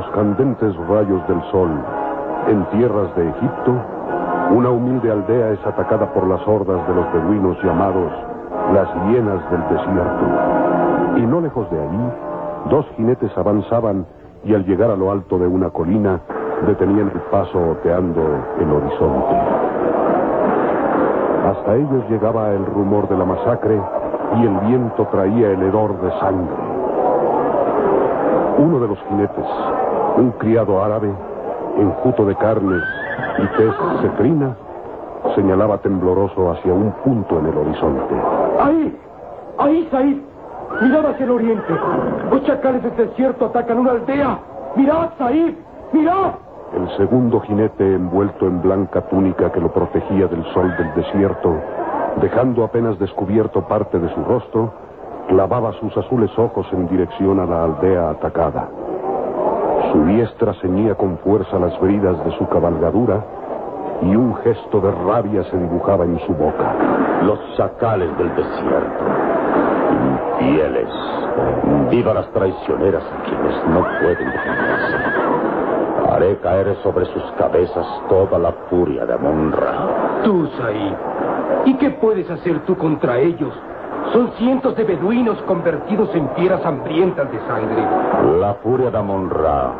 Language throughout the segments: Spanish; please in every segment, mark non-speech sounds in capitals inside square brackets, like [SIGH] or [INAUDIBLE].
los candentes rayos del sol, en tierras de Egipto, una humilde aldea es atacada por las hordas de los beduinos llamados las hienas del desierto. Y no lejos de allí, dos jinetes avanzaban y al llegar a lo alto de una colina, detenían el paso oteando el horizonte. Hasta ellos llegaba el rumor de la masacre y el viento traía el hedor de sangre. Uno de los jinetes, un criado árabe, enjuto de carnes y tez cetrina, señalaba tembloroso hacia un punto en el horizonte. ¡Ahí! ¡Ahí, Said! ¡Mirad hacia el oriente! Los chacales del desierto atacan una aldea. ¡Mirad, Said! ¡Mirad! El segundo jinete, envuelto en blanca túnica que lo protegía del sol del desierto, dejando apenas descubierto parte de su rostro, clavaba sus azules ojos en dirección a la aldea atacada. Su diestra ceñía con fuerza las bridas de su cabalgadura y un gesto de rabia se dibujaba en su boca. Los chacales del desierto, infieles, víboras traicioneras a quienes no pueden defenderse. Haré caer sobre sus cabezas toda la furia de Amonra. Tú, Said. ¿Y qué puedes hacer tú contra ellos? Son cientos de beduinos convertidos en fieras hambrientas de sangre. La furia de Amon-Ra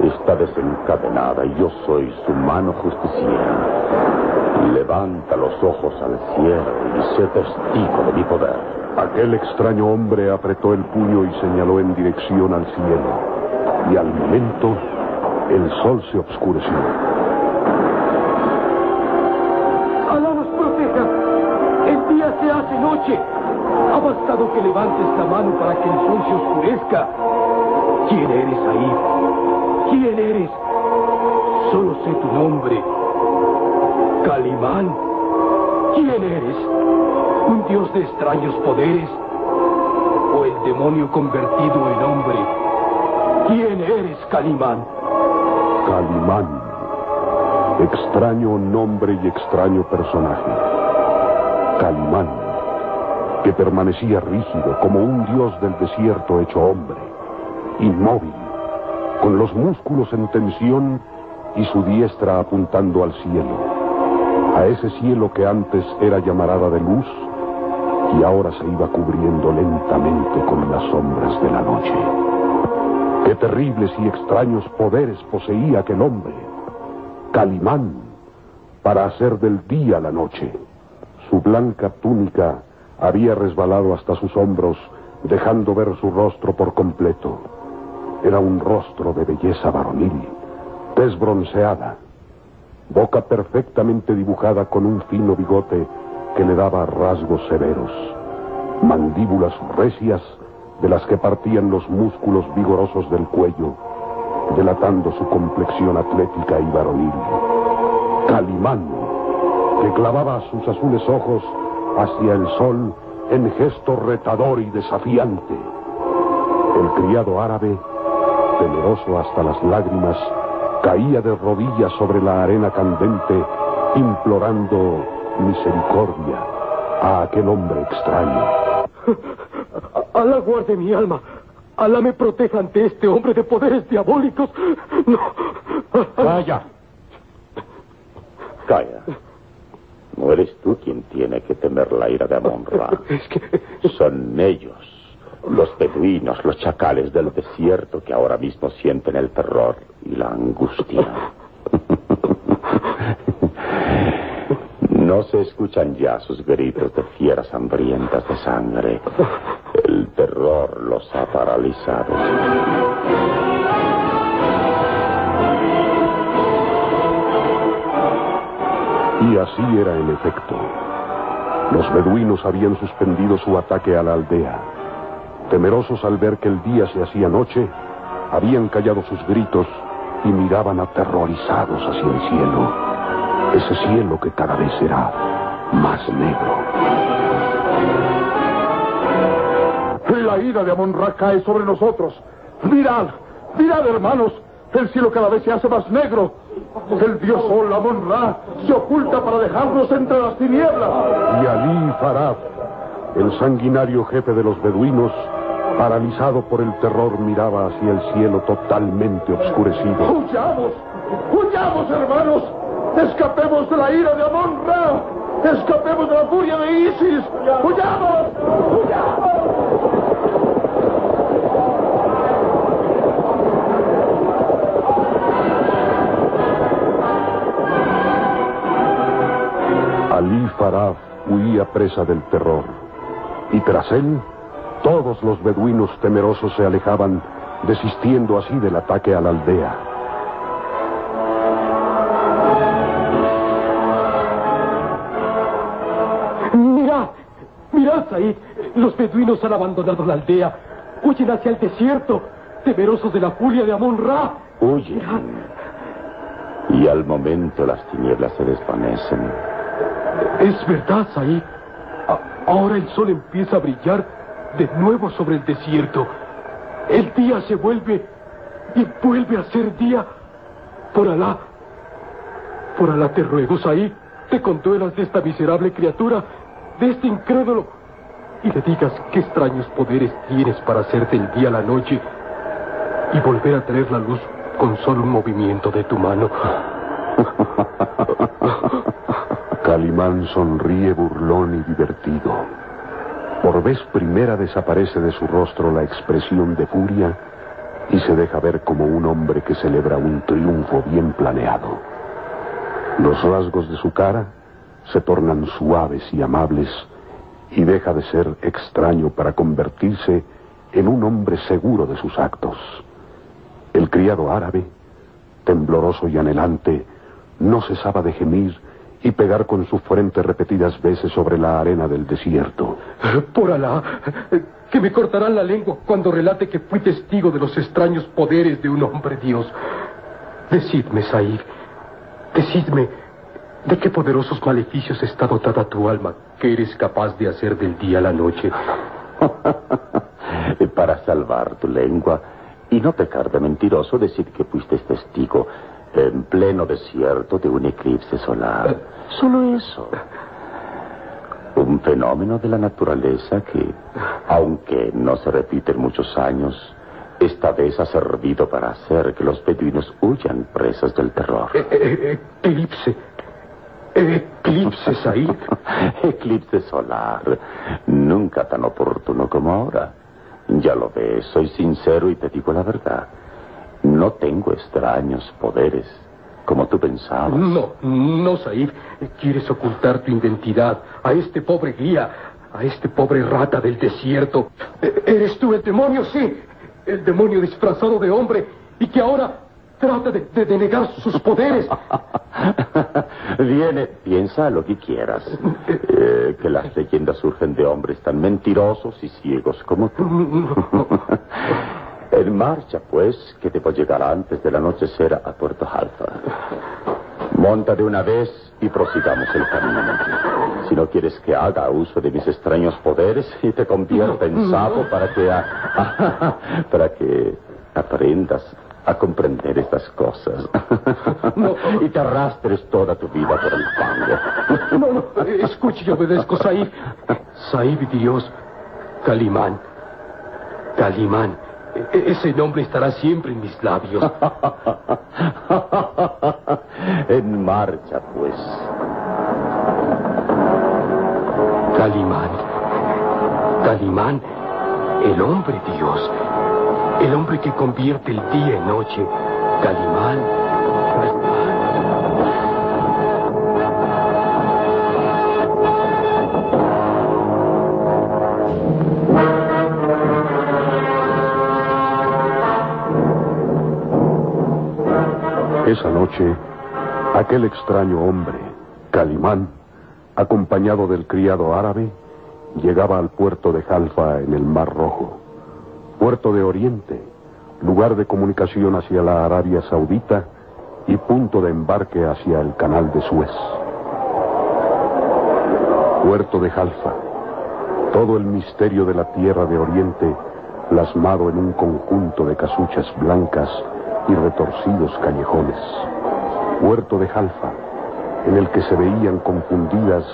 está desencadenada y yo soy su mano justiciera. Levanta los ojos al cielo y sé testigo de mi poder. Aquel extraño hombre apretó el puño y señaló en dirección al cielo. Y al momento, el sol se oscureció. Se hace noche. Ha bastado que levantes la mano para que el sol se oscurezca. ¿Quién eres ahí? ¿Quién eres? Solo sé tu nombre. Calimán. ¿Quién eres? ¿Un dios de extraños poderes? ¿O el demonio convertido en hombre? ¿Quién eres, Calimán? Calimán. Extraño nombre y extraño personaje. Calimán, que permanecía rígido como un dios del desierto hecho hombre, inmóvil, con los músculos en tensión y su diestra apuntando al cielo, a ese cielo que antes era llamarada de luz y ahora se iba cubriendo lentamente con las sombras de la noche. Qué terribles y extraños poderes poseía aquel hombre, Calimán, para hacer del día la noche. Su blanca túnica había resbalado hasta sus hombros, dejando ver su rostro por completo. Era un rostro de belleza varonil, tez bronceada, boca perfectamente dibujada con un fino bigote que le daba rasgos severos, mandíbulas recias de las que partían los músculos vigorosos del cuello, delatando su complexión atlética y varonil. Calimán, que clavaba sus azules ojos hacia el sol en gesto retador y desafiante. El criado árabe, temeroso hasta las lágrimas, caía de rodillas sobre la arena candente, implorando misericordia a aquel hombre extraño. [LAUGHS] Alá guarde mi alma. Alá me proteja ante este hombre de poderes diabólicos. No. Calla. [LAUGHS] Calla. No eres tú quien tiene que temer la ira de Amon-Ra. [LAUGHS] Es que... Son ellos, los beduinos, los chacales del desierto que ahora mismo sienten el terror y la angustia. No se escuchan ya sus gritos de fieras hambrientas de sangre. El terror los ha paralizado. Así era en efecto. Los beduinos habían suspendido su ataque a la aldea. Temerosos al ver que el día se hacía noche, habían callado sus gritos y miraban aterrorizados hacia el cielo. Ese cielo que cada vez será más negro. La ira de Amon-Ra cae sobre nosotros. Mirad, mirad, hermanos. El cielo cada vez se hace más negro. El dios Sol, Amon-Ra, se oculta para dejarnos entre las tinieblas. Y Ali Farad, el sanguinario jefe de los beduinos, Paralizado por el terror, miraba hacia el cielo totalmente oscurecido. ¡Huyamos! ¡Huyamos, hermanos! ¡Escapemos de la ira de Amon-Ra! ¡Escapemos de la furia de Isis! ¡Huyamos! ¡Huyamos! Ali Farah huía presa del terror. Y tras él, todos los beduinos temerosos se alejaban, desistiendo así del ataque a la aldea. Mirad, mirad, Said. Los beduinos han abandonado la aldea. Huyen hacia el desierto, temerosos de la furia de Amon-Ra. Huyen. Y al momento las tinieblas se desvanecen. Es verdad, Said. Ahora el sol empieza a brillar de nuevo sobre el desierto. El día se vuelve y vuelve a ser día. Por Alá. Por Alá te ruego, Said, te conduelas de esta miserable criatura, de este incrédulo, y le digas qué extraños poderes tienes para hacerte el día a la noche y volver a traer la luz con solo un movimiento de tu mano. [LAUGHS] Calimán sonríe burlón y divertido. Por vez primera desaparece de su rostro la expresión de furia y se deja ver como un hombre que celebra un triunfo bien planeado. Los rasgos de su cara se tornan suaves y amables y deja de ser extraño para convertirse en un hombre seguro de sus actos. El criado árabe, tembloroso y anhelante, no cesaba de gemir y pegar con su frente repetidas veces sobre la arena del desierto. Por Alá, que me cortarán la lengua cuando relate que fui testigo de los extraños poderes de un hombre Dios. Decidme, Said, decidme, ¿de qué poderosos maleficios está dotada tu alma que eres capaz de hacer del día a la noche? [LAUGHS] Para salvar tu lengua y no pecar de mentiroso, decir que fuiste testigo en pleno desierto de un eclipse solar. Solo eso. Un fenómeno de la naturaleza que, aunque no se repite en muchos años, esta vez ha servido para hacer que los beduinos huyan presas del terror. Eh, eh, eclipse. Eclipse, Said. [LAUGHS] Eclipse solar. Nunca tan oportuno como ahora. Ya lo ves, soy sincero y te digo la verdad. No tengo extraños poderes, como tú pensabas. No, no, Said. Quieres ocultar tu identidad a este pobre guía, a este pobre rata del desierto. E- ¿Eres tú el demonio? Sí. El demonio disfrazado de hombre y que ahora trata de, de denegar sus poderes. [LAUGHS] Viene, piensa lo que quieras. Eh, que las leyendas surgen de hombres tan mentirosos y ciegos como tú. [LAUGHS] en marcha, pues, que debo llegar antes del anochecer a Puerto Alfa. Monta de una vez y prosigamos el camino. Si no quieres que haga uso de mis extraños poderes y te convierta en sapo para que [LAUGHS] para que aprendas a comprender estas cosas. [LAUGHS] Y te arrastres toda tu vida por el fango. No, no, escuche y obedezco, Said. Said Dios, Calimán. Calimán. E- ese nombre estará siempre en mis labios. [LAUGHS] en marcha, pues. Calimán. Calimán, el hombre Dios. El hombre que convierte el día en noche. Calimán. Calimán. Esa noche, aquel extraño hombre, Calimán, acompañado del criado árabe, llegaba al puerto de Jalfa en el Mar Rojo, puerto de Oriente, lugar de comunicación hacia la Arabia Saudita y punto de embarque hacia el canal de Suez. Puerto de Jalfa, todo el misterio de la tierra de Oriente plasmado en un conjunto de casuchas blancas y retorcidos callejones. Puerto de Jalfa, en el que se veían confundidas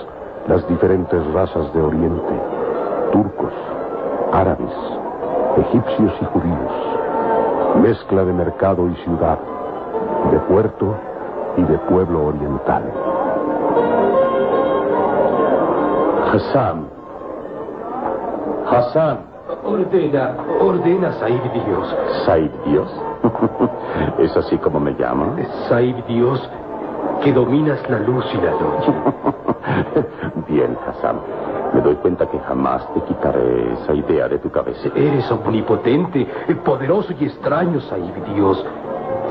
las diferentes razas de Oriente, turcos, árabes, egipcios y judíos, mezcla de mercado y ciudad, de puerto y de pueblo oriental. Hassan. Hassan. Ordena, ordena, Saib Dios. Said Dios. [LAUGHS] ¿Es así como me llama? Saib Dios, que dominas la luz y la noche. [LAUGHS] Bien, Hassan. Me doy cuenta que jamás te quitaré esa idea de tu cabeza. Eres omnipotente, poderoso y extraño, Saib Dios.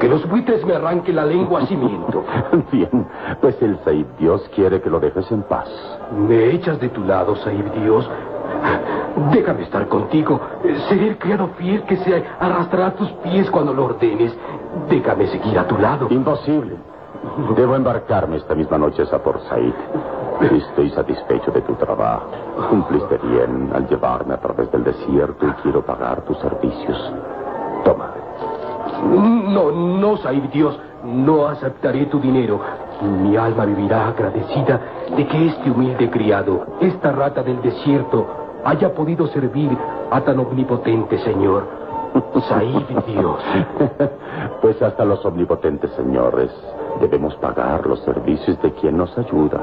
Que los buitres me arranquen la lengua a cimiento. [LAUGHS] Bien, pues el Said Dios quiere que lo dejes en paz. Me echas de tu lado, Saib Dios. Déjame estar contigo. Seré el criado fiel que se arrastrará a tus pies cuando lo ordenes. Déjame seguir a tu lado. Imposible. Debo embarcarme esta misma noche a por Said. Estoy satisfecho de tu trabajo. Cumpliste bien al llevarme a través del desierto y quiero pagar tus servicios. Toma. No, no, Saib Dios. No aceptaré tu dinero. Mi alma vivirá agradecida de que este humilde criado, esta rata del desierto, haya podido servir a tan omnipotente Señor. Saib Dios. [LAUGHS] Pues hasta los omnipotentes señores debemos pagar los servicios de quien nos ayuda.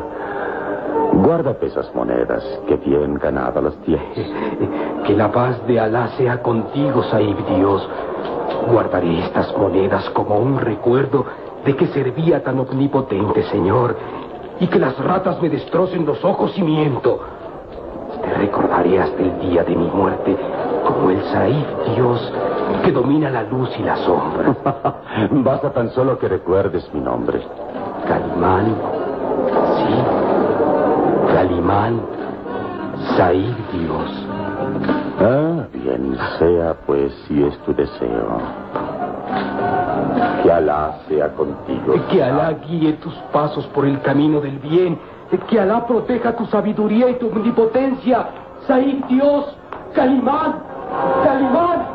Guárdate esas monedas, que bien ganadas las tienes. Que la paz de Alá sea contigo, Saib Dios. Guardaré estas monedas como un recuerdo de que servía a tan omnipotente Señor y que las ratas me destrocen los ojos y miento. Te recordaré hasta el día de mi muerte como el Saif Dios que domina la luz y la sombra. [LAUGHS] Basta tan solo que recuerdes mi nombre. Calimán, sí, Calimán, Saif Dios. Ah, bien sea pues si es tu deseo. Que Alá sea contigo. Que Alá guíe tus pasos por el camino del bien. Que Alá proteja tu sabiduría y tu omnipotencia. Said Dios, Calimán, Calimán.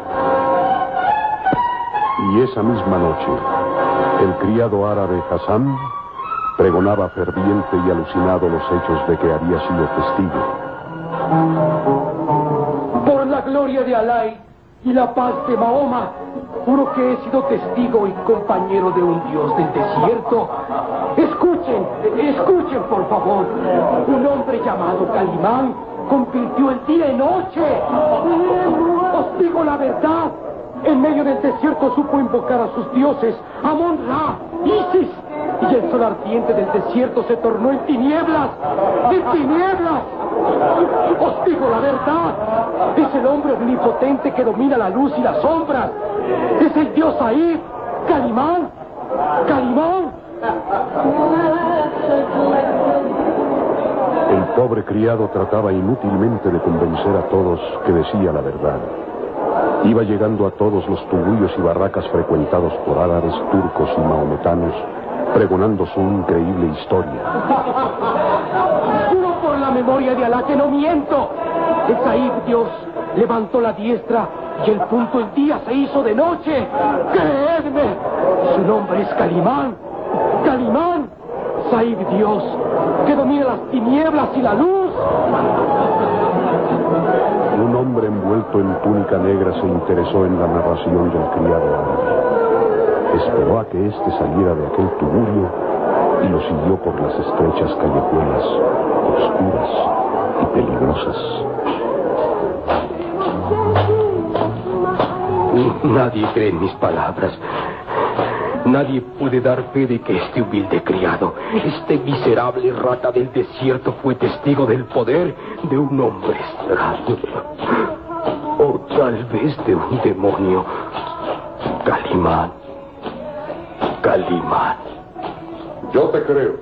Y esa misma noche, el criado árabe Hassan pregonaba ferviente y alucinado los hechos de que había sido testigo. Por la gloria de Alá y la paz de Mahoma, juro que he sido testigo y compañero de un dios del desierto. Escuchen, escuchen por favor. Un hombre llamado Calimán convirtió el día en noche. Os digo la verdad. En medio del desierto supo invocar a sus dioses, Amon Ra, Isis, y el sol ardiente del desierto se tornó en tinieblas, en tinieblas. Os digo la verdad. Es el hombre omnipotente que domina la luz y las sombras. Es el dios Ahí, Calimán. Calimán. El pobre criado trataba inútilmente de convencer a todos que decía la verdad. Iba llegando a todos los tugullos y barracas frecuentados por árabes, turcos y mahometanos, pregonando su increíble historia. Juro por la memoria de Alá que no miento. El Said Dios levantó la diestra y el punto el día se hizo de noche. Creedme, su nombre es Calimán. Calimán, Said Dios, que domina las tinieblas y la luz. Un hombre envuelto en túnica negra se interesó en la narración del criado. Esperó a que éste saliera de aquel tugurio y lo siguió por las estrechas callejuelas, oscuras y peligrosas. Nadie cree en mis palabras. Nadie puede dar fe de que este humilde criado, este miserable rata del desierto, fue testigo del poder de un hombre extraño. O tal vez de un demonio. Calimán. Calimán. Yo te creo.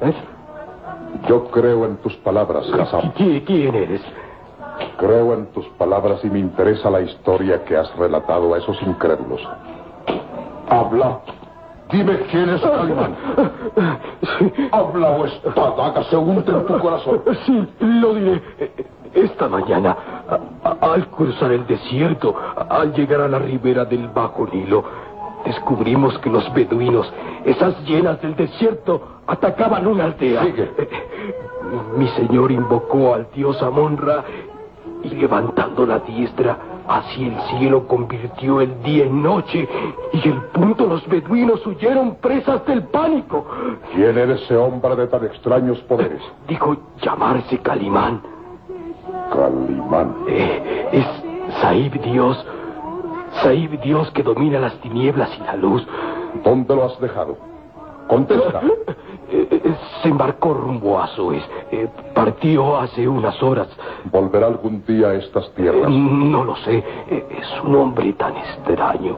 ¿Eh? Yo creo en tus palabras, Hassan. ¿Qui- ¿Quién eres? Creo en tus palabras y me interesa la historia que has relatado a esos incrédulos. Habla. Dime quién es Calimán. Habla o esta daga se hunde en tu corazón. Sí, lo diré. Esta mañana, al cruzar el desierto, al llegar a la ribera del Bajo Nilo, descubrimos que los beduinos, esas llenas del desierto, atacaban una aldea. Sigue. Mi señor invocó al dios Amon-Ra y levantando la diestra, Así el cielo convirtió el día en noche y el punto los beduinos huyeron presas del pánico. ¿Quién era ese hombre de tan extraños poderes? Dijo llamarse Calimán. Calimán. Eh, es Saib Dios. Saib Dios que domina las tinieblas y la luz. ¿Dónde lo has dejado? Contesta. [LAUGHS] Eh, eh, se embarcó rumbo a Suez. Eh, partió hace unas horas. ¿Volverá algún día a estas tierras? No lo sé. Es un hombre tan extraño.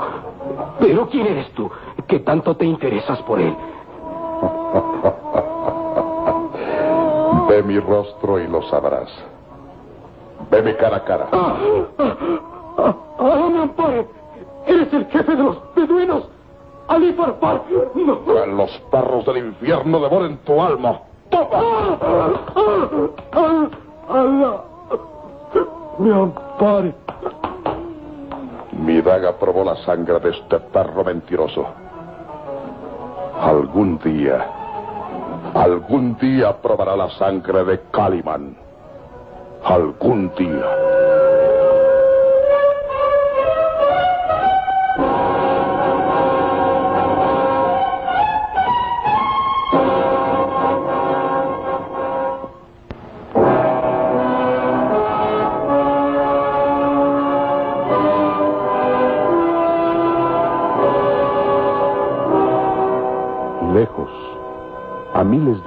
Pero ¿quién eres tú? ¿Qué tanto te interesas por él? [LAUGHS] Ve mi rostro y lo sabrás. Veme cara a cara. Me ampare! ¡Eres el jefe de los beduinos! ¡Ali Farfar! ¡No! Que los perros del infierno devoren tu alma. ¡Toma! ¡Allah! ¡Me ampare! Mi daga probó la sangre de este perro mentiroso. Algún día, algún día probará la sangre de Caliman. Algún día.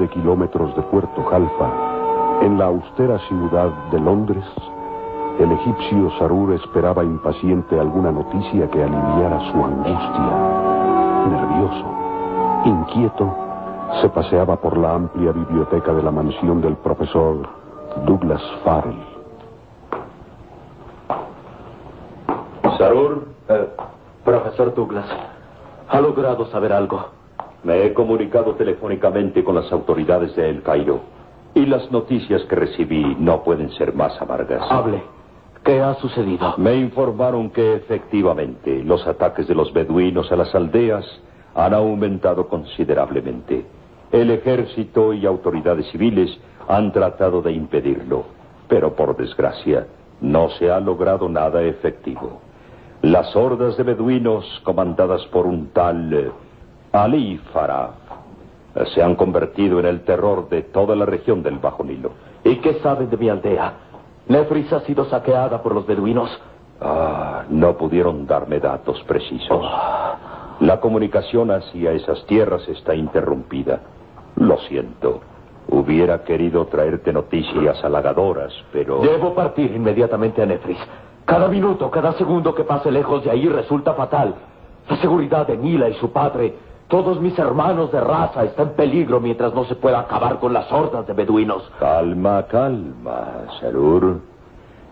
Kilómetros de Puerto Jalfa, en la austera ciudad de Londres, el egipcio Sarur esperaba impaciente alguna noticia que aliviara su angustia. Nervioso, inquieto, se paseaba por la amplia biblioteca de la mansión del profesor Douglas Farrell. Sarur, Eh, profesor Douglas, ¿ha logrado saber algo? Me he comunicado telefónicamente con las autoridades de El Cairo y las noticias que recibí no pueden ser más amargas. Hable. ¿Qué ha sucedido? Me informaron que efectivamente los ataques de los beduinos a las aldeas han aumentado considerablemente. El ejército y autoridades civiles han tratado de impedirlo, pero por desgracia no se ha logrado nada efectivo. Las hordas de beduinos comandadas por un tal Ali Farah eh, se han convertido en el terror de toda la región del Bajo Nilo. ¿Y qué saben de mi aldea? ¿Nefris ha sido saqueada por los beduinos? Ah, no pudieron darme datos precisos. La comunicación hacia esas tierras está interrumpida. Lo siento. Hubiera querido traerte noticias halagadoras, pero... Debo partir inmediatamente a Nefris. Cada minuto, cada segundo que pase lejos de ahí resulta fatal. La seguridad de Nila y su padre, todos mis hermanos de raza, está en peligro mientras no se pueda acabar con las hordas de beduinos. Calma, calma, Sarur.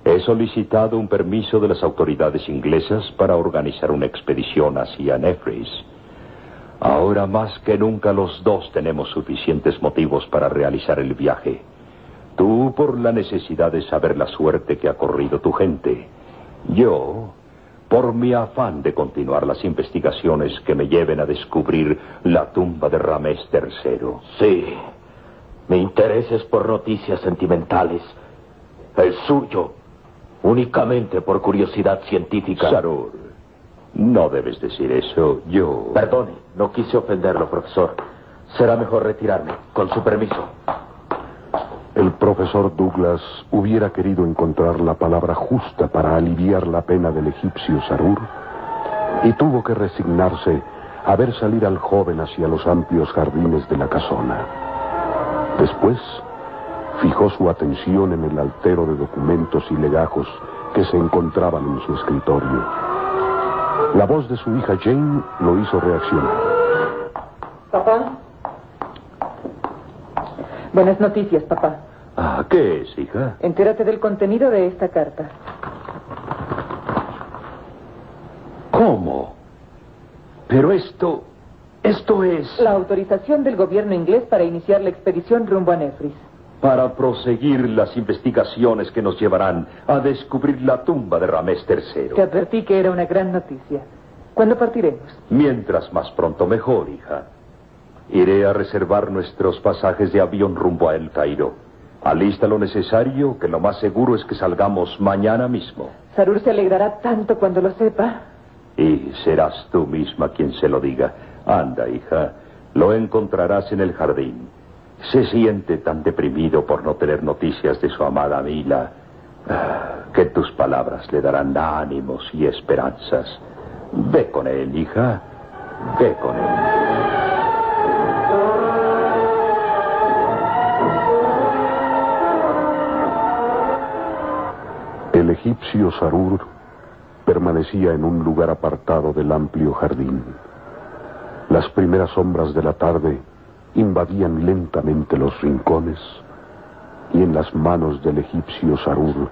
He solicitado un permiso de las autoridades inglesas para organizar una expedición hacia Nefris. Ahora más que nunca los dos tenemos suficientes motivos para realizar el viaje. Tú por la necesidad de saber la suerte que ha corrido tu gente. Yo por mi afán de continuar las investigaciones que me lleven a descubrir la tumba de Ramés III. Sí. Mi interés es por noticias sentimentales. El suyo, únicamente por curiosidad científica. Sarur, no debes decir eso. Yo... Perdone, no quise ofenderlo, profesor. Será mejor retirarme, con su permiso. El profesor Douglas hubiera querido encontrar la palabra justa para aliviar la pena del egipcio Sarur y tuvo que resignarse a ver salir al joven hacia los amplios jardines de la casona. Después, fijó su atención en el altero de documentos y legajos que se encontraban en su escritorio. La voz de su hija Jane lo hizo reaccionar. Papá. Buenas noticias, papá. Ah, ¿qué es, hija? Entérate del contenido de esta carta. ¿Cómo? Pero esto... Esto es... La autorización del gobierno inglés para iniciar la expedición rumbo a Nefris. Para proseguir las investigaciones que nos llevarán a descubrir la tumba de Ramés Te III. advertí que era una gran noticia. ¿Cuándo partiremos? Mientras más pronto mejor, hija. Iré a reservar nuestros pasajes de avión rumbo a El Cairo. Alista lo necesario, que lo más seguro es que salgamos mañana mismo. Sarur se alegrará tanto cuando lo sepa. Y serás tú misma quien se lo diga. Anda, hija, lo encontrarás en el jardín. Se siente tan deprimido por no tener noticias de su amada Mila ah, que tus palabras le darán ánimos y esperanzas. Ve con él, hija. Ve con él. El egipcio Sarur permanecía en un lugar apartado del amplio jardín. Las primeras sombras de la tarde invadían lentamente los rincones y en las manos del egipcio Sarur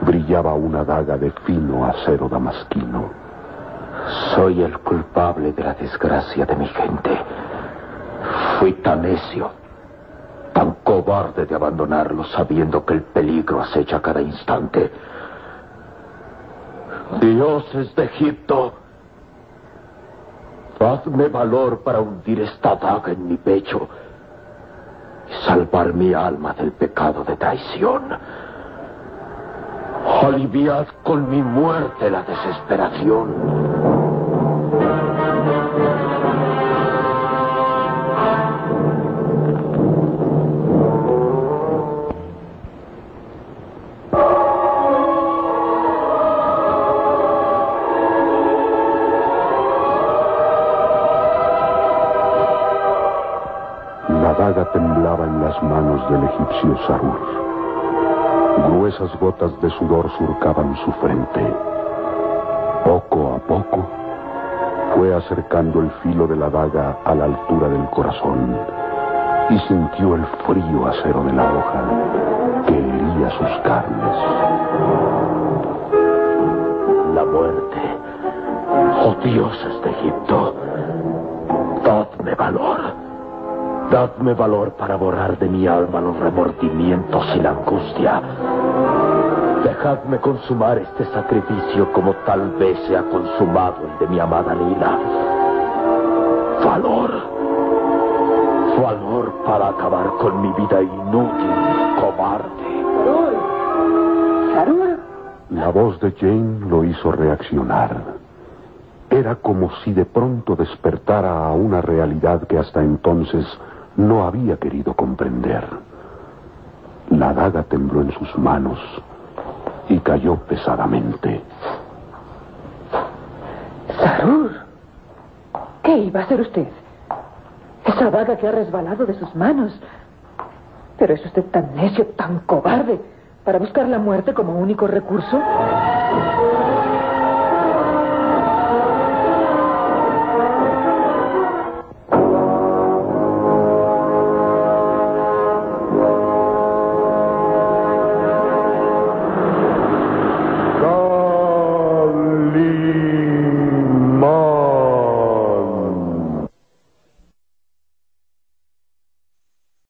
brillaba una daga de fino acero damasquino. Soy el culpable de la desgracia de mi gente. Fui tan necio, tan cobarde de abandonarlo sabiendo que el peligro acecha cada instante. Dioses de Egipto, Dadme valor para hundir esta daga en mi pecho y salvar mi alma del pecado de traición. Aliviad con mi muerte la desesperación. Sarur. Gruesas gotas de sudor surcaban su frente. Poco a poco fue acercando el filo de la daga a la altura del corazón y sintió el frío acero de la hoja que hería sus carnes. La muerte. Oh dioses de Egipto, Dadme valor para borrar de mi alma los remordimientos y la angustia. Dejadme consumar este sacrificio como tal vez se ha consumado el de mi amada Lila. Valor. Valor para acabar con mi vida inútil y cobarde. Sarur. La voz de Jane lo hizo reaccionar. Era como si de pronto despertara a una realidad que hasta entonces no había querido comprender. La daga tembló en sus manos y cayó pesadamente. Sarur, ¿qué iba a hacer usted? Esa daga que ha resbalado de sus manos. Pero es usted tan necio, tan cobarde, para buscar la muerte como único recurso.